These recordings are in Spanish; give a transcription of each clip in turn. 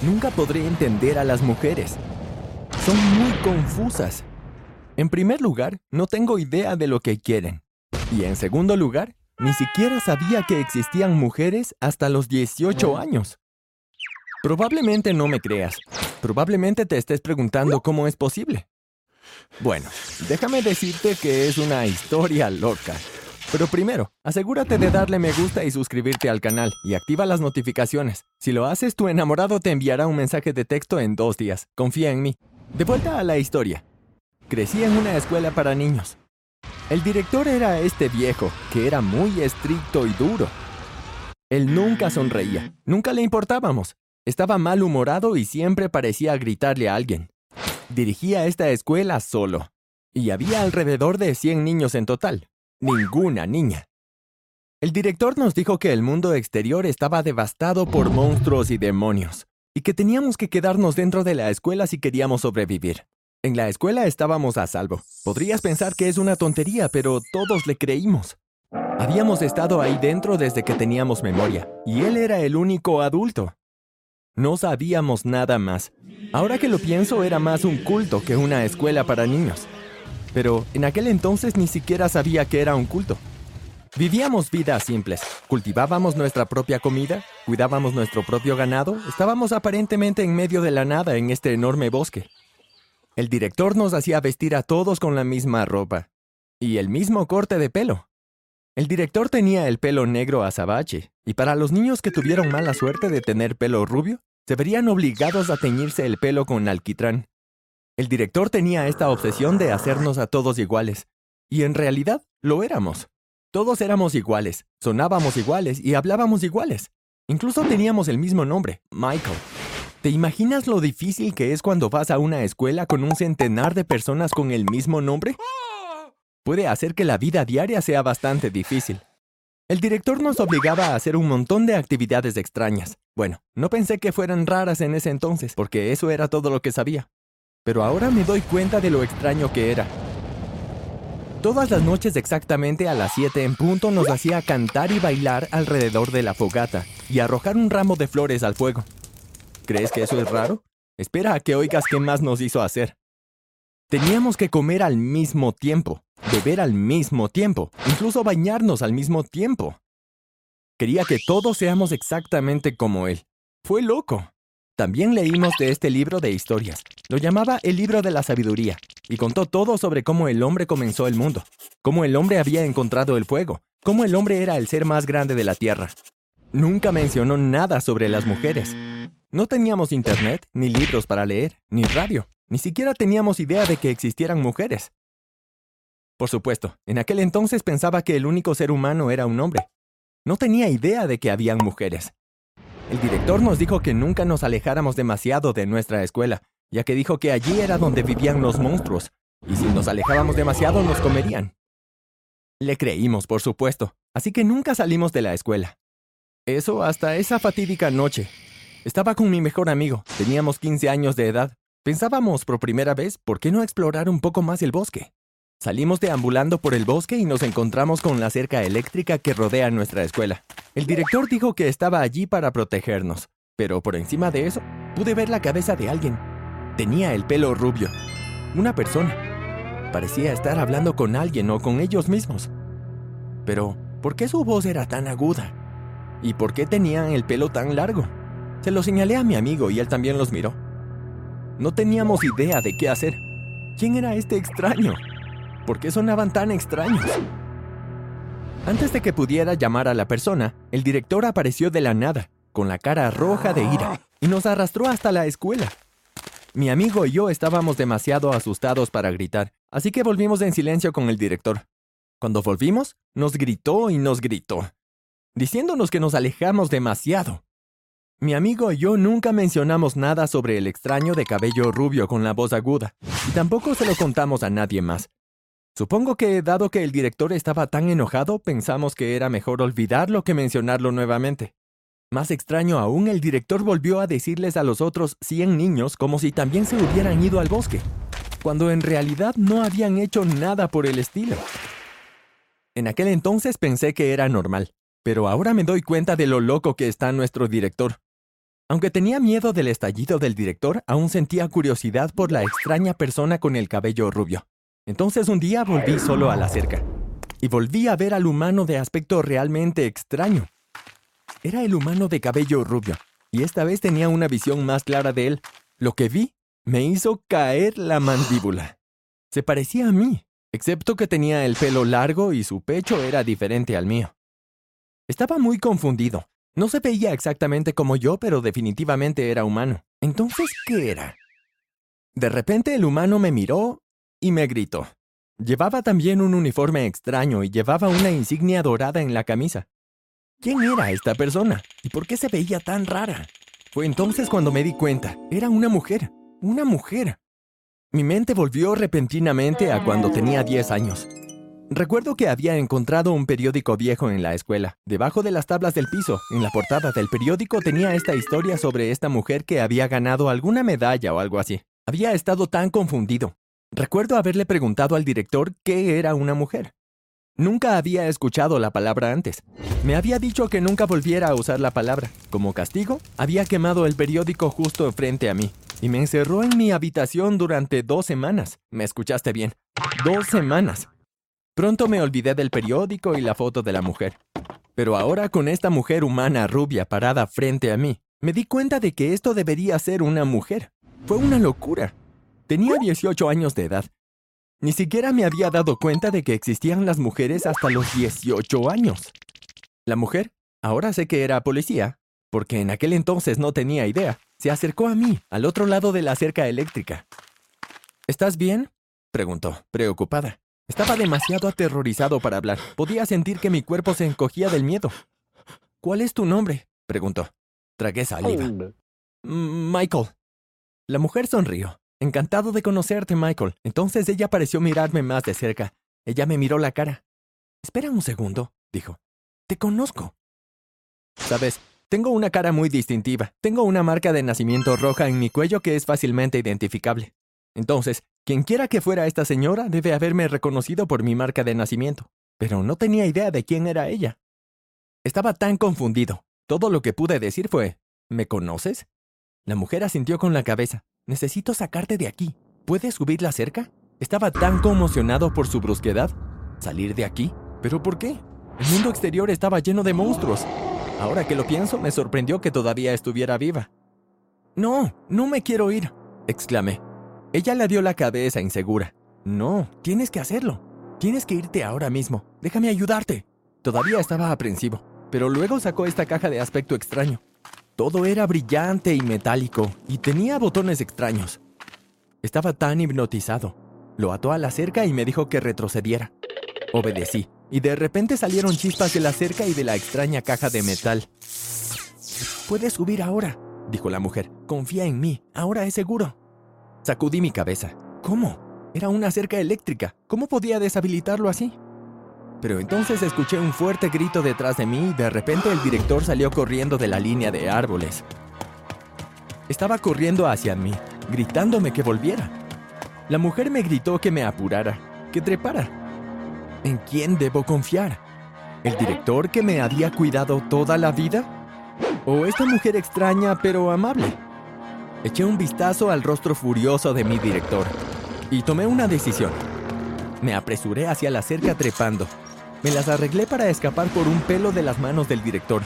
Nunca podré entender a las mujeres. Son muy confusas. En primer lugar, no tengo idea de lo que quieren. Y en segundo lugar, ni siquiera sabía que existían mujeres hasta los 18 años. Probablemente no me creas. Probablemente te estés preguntando cómo es posible. Bueno, déjame decirte que es una historia loca. Pero primero, asegúrate de darle me gusta y suscribirte al canal y activa las notificaciones. Si lo haces, tu enamorado te enviará un mensaje de texto en dos días. Confía en mí. De vuelta a la historia. Crecí en una escuela para niños. El director era este viejo, que era muy estricto y duro. Él nunca sonreía, nunca le importábamos. Estaba malhumorado y siempre parecía gritarle a alguien. Dirigía esta escuela solo, y había alrededor de 100 niños en total ninguna niña. El director nos dijo que el mundo exterior estaba devastado por monstruos y demonios, y que teníamos que quedarnos dentro de la escuela si queríamos sobrevivir. En la escuela estábamos a salvo. Podrías pensar que es una tontería, pero todos le creímos. Habíamos estado ahí dentro desde que teníamos memoria, y él era el único adulto. No sabíamos nada más. Ahora que lo pienso, era más un culto que una escuela para niños pero en aquel entonces ni siquiera sabía que era un culto. Vivíamos vidas simples, cultivábamos nuestra propia comida, cuidábamos nuestro propio ganado, estábamos aparentemente en medio de la nada en este enorme bosque. El director nos hacía vestir a todos con la misma ropa y el mismo corte de pelo. El director tenía el pelo negro azabache, y para los niños que tuvieron mala suerte de tener pelo rubio, se verían obligados a teñirse el pelo con alquitrán. El director tenía esta obsesión de hacernos a todos iguales. Y en realidad lo éramos. Todos éramos iguales, sonábamos iguales y hablábamos iguales. Incluso teníamos el mismo nombre, Michael. ¿Te imaginas lo difícil que es cuando vas a una escuela con un centenar de personas con el mismo nombre? Puede hacer que la vida diaria sea bastante difícil. El director nos obligaba a hacer un montón de actividades extrañas. Bueno, no pensé que fueran raras en ese entonces, porque eso era todo lo que sabía pero ahora me doy cuenta de lo extraño que era. Todas las noches exactamente a las 7 en punto nos hacía cantar y bailar alrededor de la fogata y arrojar un ramo de flores al fuego. ¿Crees que eso es raro? Espera a que oigas qué más nos hizo hacer. Teníamos que comer al mismo tiempo, beber al mismo tiempo, incluso bañarnos al mismo tiempo. Quería que todos seamos exactamente como él. Fue loco. También leímos de este libro de historias. Lo llamaba el libro de la sabiduría, y contó todo sobre cómo el hombre comenzó el mundo, cómo el hombre había encontrado el fuego, cómo el hombre era el ser más grande de la tierra. Nunca mencionó nada sobre las mujeres. No teníamos internet, ni libros para leer, ni radio. Ni siquiera teníamos idea de que existieran mujeres. Por supuesto, en aquel entonces pensaba que el único ser humano era un hombre. No tenía idea de que habían mujeres. El director nos dijo que nunca nos alejáramos demasiado de nuestra escuela, ya que dijo que allí era donde vivían los monstruos, y si nos alejábamos demasiado nos comerían. Le creímos, por supuesto, así que nunca salimos de la escuela. Eso hasta esa fatídica noche. Estaba con mi mejor amigo, teníamos 15 años de edad. Pensábamos por primera vez, ¿por qué no explorar un poco más el bosque? Salimos deambulando por el bosque y nos encontramos con la cerca eléctrica que rodea nuestra escuela. El director dijo que estaba allí para protegernos, pero por encima de eso pude ver la cabeza de alguien. Tenía el pelo rubio. Una persona. Parecía estar hablando con alguien o con ellos mismos. Pero, ¿por qué su voz era tan aguda? ¿Y por qué tenían el pelo tan largo? Se lo señalé a mi amigo y él también los miró. No teníamos idea de qué hacer. ¿Quién era este extraño? ¿Por qué sonaban tan extraños? Antes de que pudiera llamar a la persona, el director apareció de la nada, con la cara roja de ira, y nos arrastró hasta la escuela. Mi amigo y yo estábamos demasiado asustados para gritar, así que volvimos en silencio con el director. Cuando volvimos, nos gritó y nos gritó, diciéndonos que nos alejamos demasiado. Mi amigo y yo nunca mencionamos nada sobre el extraño de cabello rubio con la voz aguda, y tampoco se lo contamos a nadie más, Supongo que, dado que el director estaba tan enojado, pensamos que era mejor olvidarlo que mencionarlo nuevamente. Más extraño aún, el director volvió a decirles a los otros 100 niños como si también se hubieran ido al bosque, cuando en realidad no habían hecho nada por el estilo. En aquel entonces pensé que era normal, pero ahora me doy cuenta de lo loco que está nuestro director. Aunque tenía miedo del estallido del director, aún sentía curiosidad por la extraña persona con el cabello rubio. Entonces un día volví solo a la cerca y volví a ver al humano de aspecto realmente extraño. Era el humano de cabello rubio, y esta vez tenía una visión más clara de él. Lo que vi me hizo caer la mandíbula. Se parecía a mí, excepto que tenía el pelo largo y su pecho era diferente al mío. Estaba muy confundido. No se veía exactamente como yo, pero definitivamente era humano. Entonces, ¿qué era? De repente el humano me miró y me gritó. Llevaba también un uniforme extraño y llevaba una insignia dorada en la camisa. ¿Quién era esta persona? ¿Y por qué se veía tan rara? Fue entonces cuando me di cuenta. Era una mujer. Una mujer. Mi mente volvió repentinamente a cuando tenía 10 años. Recuerdo que había encontrado un periódico viejo en la escuela. Debajo de las tablas del piso, en la portada del periódico tenía esta historia sobre esta mujer que había ganado alguna medalla o algo así. Había estado tan confundido. Recuerdo haberle preguntado al director qué era una mujer. Nunca había escuchado la palabra antes. Me había dicho que nunca volviera a usar la palabra. Como castigo, había quemado el periódico justo frente a mí y me encerró en mi habitación durante dos semanas. ¿Me escuchaste bien? Dos semanas. Pronto me olvidé del periódico y la foto de la mujer. Pero ahora con esta mujer humana rubia parada frente a mí, me di cuenta de que esto debería ser una mujer. Fue una locura. Tenía 18 años de edad. Ni siquiera me había dado cuenta de que existían las mujeres hasta los 18 años. La mujer, ahora sé que era policía, porque en aquel entonces no tenía idea, se acercó a mí, al otro lado de la cerca eléctrica. ¿Estás bien? preguntó, preocupada. Estaba demasiado aterrorizado para hablar. Podía sentir que mi cuerpo se encogía del miedo. ¿Cuál es tu nombre? preguntó. Tragué saliva. Michael. La mujer sonrió. Encantado de conocerte, Michael. Entonces ella pareció mirarme más de cerca. Ella me miró la cara. Espera un segundo, dijo. Te conozco. Sabes, tengo una cara muy distintiva. Tengo una marca de nacimiento roja en mi cuello que es fácilmente identificable. Entonces, quien quiera que fuera esta señora debe haberme reconocido por mi marca de nacimiento, pero no tenía idea de quién era ella. Estaba tan confundido. Todo lo que pude decir fue, ¿me conoces? La mujer asintió con la cabeza. Necesito sacarte de aquí. ¿Puedes subirla cerca? Estaba tan conmocionado por su brusquedad. ¿Salir de aquí? ¿Pero por qué? El mundo exterior estaba lleno de monstruos. Ahora que lo pienso, me sorprendió que todavía estuviera viva. No, no me quiero ir, exclamé. Ella le dio la cabeza insegura. No, tienes que hacerlo. Tienes que irte ahora mismo. Déjame ayudarte. Todavía estaba aprensivo, pero luego sacó esta caja de aspecto extraño. Todo era brillante y metálico, y tenía botones extraños. Estaba tan hipnotizado. Lo ató a la cerca y me dijo que retrocediera. Obedecí, y de repente salieron chispas de la cerca y de la extraña caja de metal. Puedes subir ahora, dijo la mujer. Confía en mí, ahora es seguro. Sacudí mi cabeza. ¿Cómo? Era una cerca eléctrica. ¿Cómo podía deshabilitarlo así? Pero entonces escuché un fuerte grito detrás de mí y de repente el director salió corriendo de la línea de árboles. Estaba corriendo hacia mí, gritándome que volviera. La mujer me gritó que me apurara, que trepara. ¿En quién debo confiar? ¿El director que me había cuidado toda la vida? ¿O esta mujer extraña pero amable? Eché un vistazo al rostro furioso de mi director y tomé una decisión. Me apresuré hacia la cerca trepando. Me las arreglé para escapar por un pelo de las manos del director.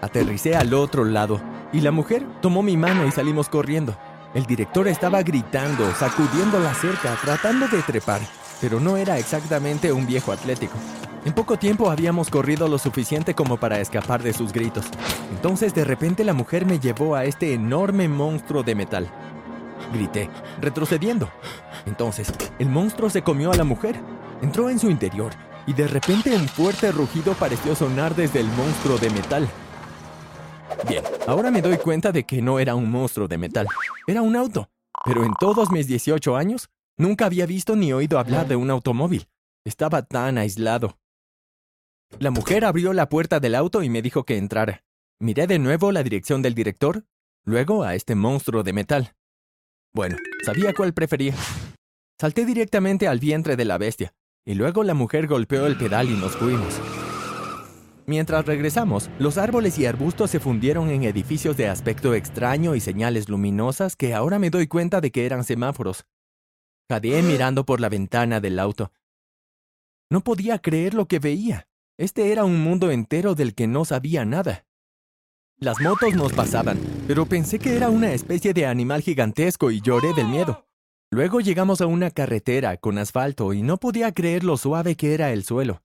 Aterricé al otro lado y la mujer tomó mi mano y salimos corriendo. El director estaba gritando, sacudiendo la cerca, tratando de trepar, pero no era exactamente un viejo atlético. En poco tiempo habíamos corrido lo suficiente como para escapar de sus gritos. Entonces de repente la mujer me llevó a este enorme monstruo de metal. Grité, retrocediendo. Entonces, el monstruo se comió a la mujer, entró en su interior y de repente un fuerte rugido pareció sonar desde el monstruo de metal. Bien, ahora me doy cuenta de que no era un monstruo de metal, era un auto. Pero en todos mis 18 años, nunca había visto ni oído hablar de un automóvil. Estaba tan aislado. La mujer abrió la puerta del auto y me dijo que entrara. Miré de nuevo la dirección del director, luego a este monstruo de metal. Bueno, sabía cuál prefería. Salté directamente al vientre de la bestia, y luego la mujer golpeó el pedal y nos fuimos. Mientras regresamos, los árboles y arbustos se fundieron en edificios de aspecto extraño y señales luminosas que ahora me doy cuenta de que eran semáforos. Jadeé mirando por la ventana del auto. No podía creer lo que veía. Este era un mundo entero del que no sabía nada. Las motos nos pasaban, pero pensé que era una especie de animal gigantesco y lloré del miedo. Luego llegamos a una carretera con asfalto y no podía creer lo suave que era el suelo.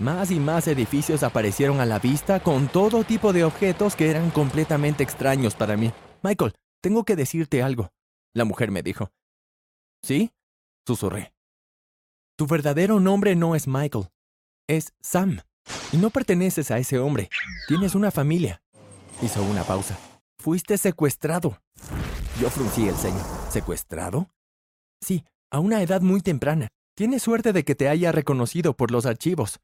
Más y más edificios aparecieron a la vista con todo tipo de objetos que eran completamente extraños para mí. Michael, tengo que decirte algo. La mujer me dijo. ¿Sí? Susurré. Tu verdadero nombre no es Michael. Es Sam. Y no perteneces a ese hombre. Tienes una familia. Hizo una pausa. Fuiste secuestrado. Yo fruncí el ceño. ¿Secuestrado? Sí, a una edad muy temprana. Tienes suerte de que te haya reconocido por los archivos.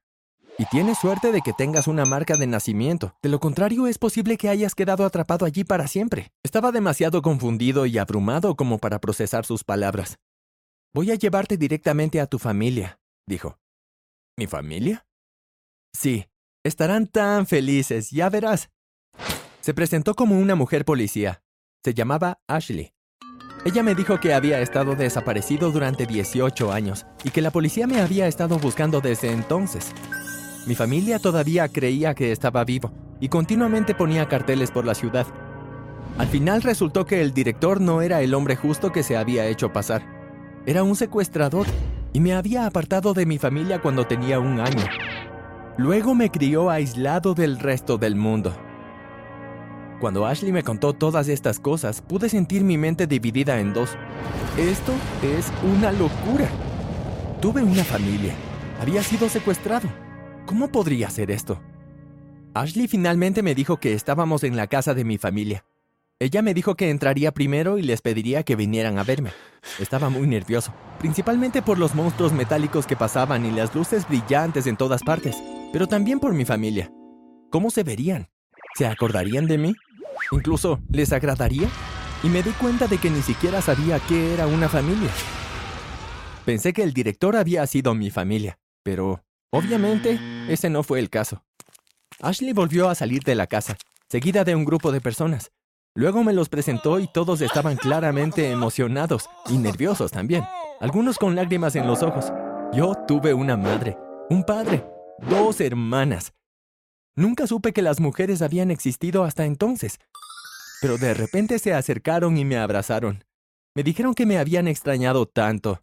Y tienes suerte de que tengas una marca de nacimiento. De lo contrario, es posible que hayas quedado atrapado allí para siempre. Estaba demasiado confundido y abrumado como para procesar sus palabras. Voy a llevarte directamente a tu familia, dijo. ¿Mi familia? Sí, estarán tan felices, ya verás. Se presentó como una mujer policía. Se llamaba Ashley. Ella me dijo que había estado desaparecido durante 18 años y que la policía me había estado buscando desde entonces. Mi familia todavía creía que estaba vivo y continuamente ponía carteles por la ciudad. Al final resultó que el director no era el hombre justo que se había hecho pasar. Era un secuestrador y me había apartado de mi familia cuando tenía un año. Luego me crió aislado del resto del mundo. Cuando Ashley me contó todas estas cosas, pude sentir mi mente dividida en dos. Esto es una locura. Tuve una familia. Había sido secuestrado. ¿Cómo podría ser esto? Ashley finalmente me dijo que estábamos en la casa de mi familia. Ella me dijo que entraría primero y les pediría que vinieran a verme. Estaba muy nervioso, principalmente por los monstruos metálicos que pasaban y las luces brillantes en todas partes, pero también por mi familia. ¿Cómo se verían? ¿Se acordarían de mí? Incluso, ¿les agradaría? Y me di cuenta de que ni siquiera sabía qué era una familia. Pensé que el director había sido mi familia, pero Obviamente, ese no fue el caso. Ashley volvió a salir de la casa, seguida de un grupo de personas. Luego me los presentó y todos estaban claramente emocionados y nerviosos también, algunos con lágrimas en los ojos. Yo tuve una madre, un padre, dos hermanas. Nunca supe que las mujeres habían existido hasta entonces, pero de repente se acercaron y me abrazaron. Me dijeron que me habían extrañado tanto.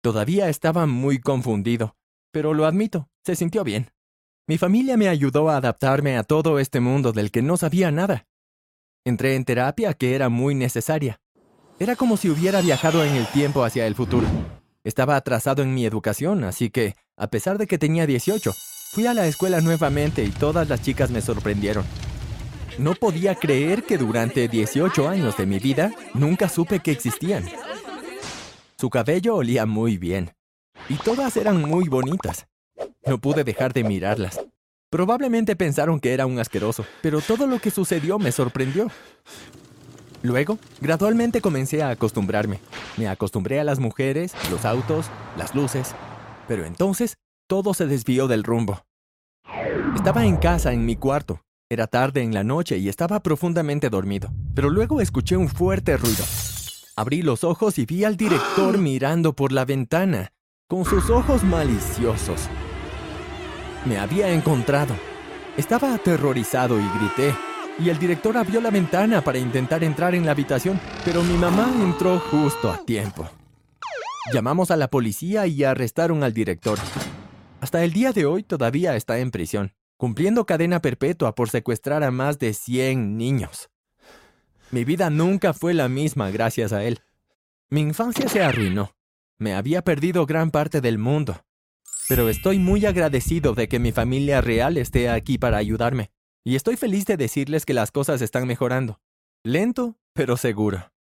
Todavía estaba muy confundido pero lo admito, se sintió bien. Mi familia me ayudó a adaptarme a todo este mundo del que no sabía nada. Entré en terapia que era muy necesaria. Era como si hubiera viajado en el tiempo hacia el futuro. Estaba atrasado en mi educación, así que, a pesar de que tenía 18, fui a la escuela nuevamente y todas las chicas me sorprendieron. No podía creer que durante 18 años de mi vida nunca supe que existían. Su cabello olía muy bien, y todas eran muy bonitas. No pude dejar de mirarlas. Probablemente pensaron que era un asqueroso, pero todo lo que sucedió me sorprendió. Luego, gradualmente comencé a acostumbrarme. Me acostumbré a las mujeres, los autos, las luces. Pero entonces, todo se desvió del rumbo. Estaba en casa, en mi cuarto. Era tarde en la noche y estaba profundamente dormido. Pero luego escuché un fuerte ruido. Abrí los ojos y vi al director mirando por la ventana con sus ojos maliciosos. Me había encontrado. Estaba aterrorizado y grité, y el director abrió la ventana para intentar entrar en la habitación, pero mi mamá entró justo a tiempo. Llamamos a la policía y arrestaron al director. Hasta el día de hoy todavía está en prisión, cumpliendo cadena perpetua por secuestrar a más de 100 niños. Mi vida nunca fue la misma gracias a él. Mi infancia se arruinó. Me había perdido gran parte del mundo. Pero estoy muy agradecido de que mi familia real esté aquí para ayudarme. Y estoy feliz de decirles que las cosas están mejorando. Lento, pero seguro.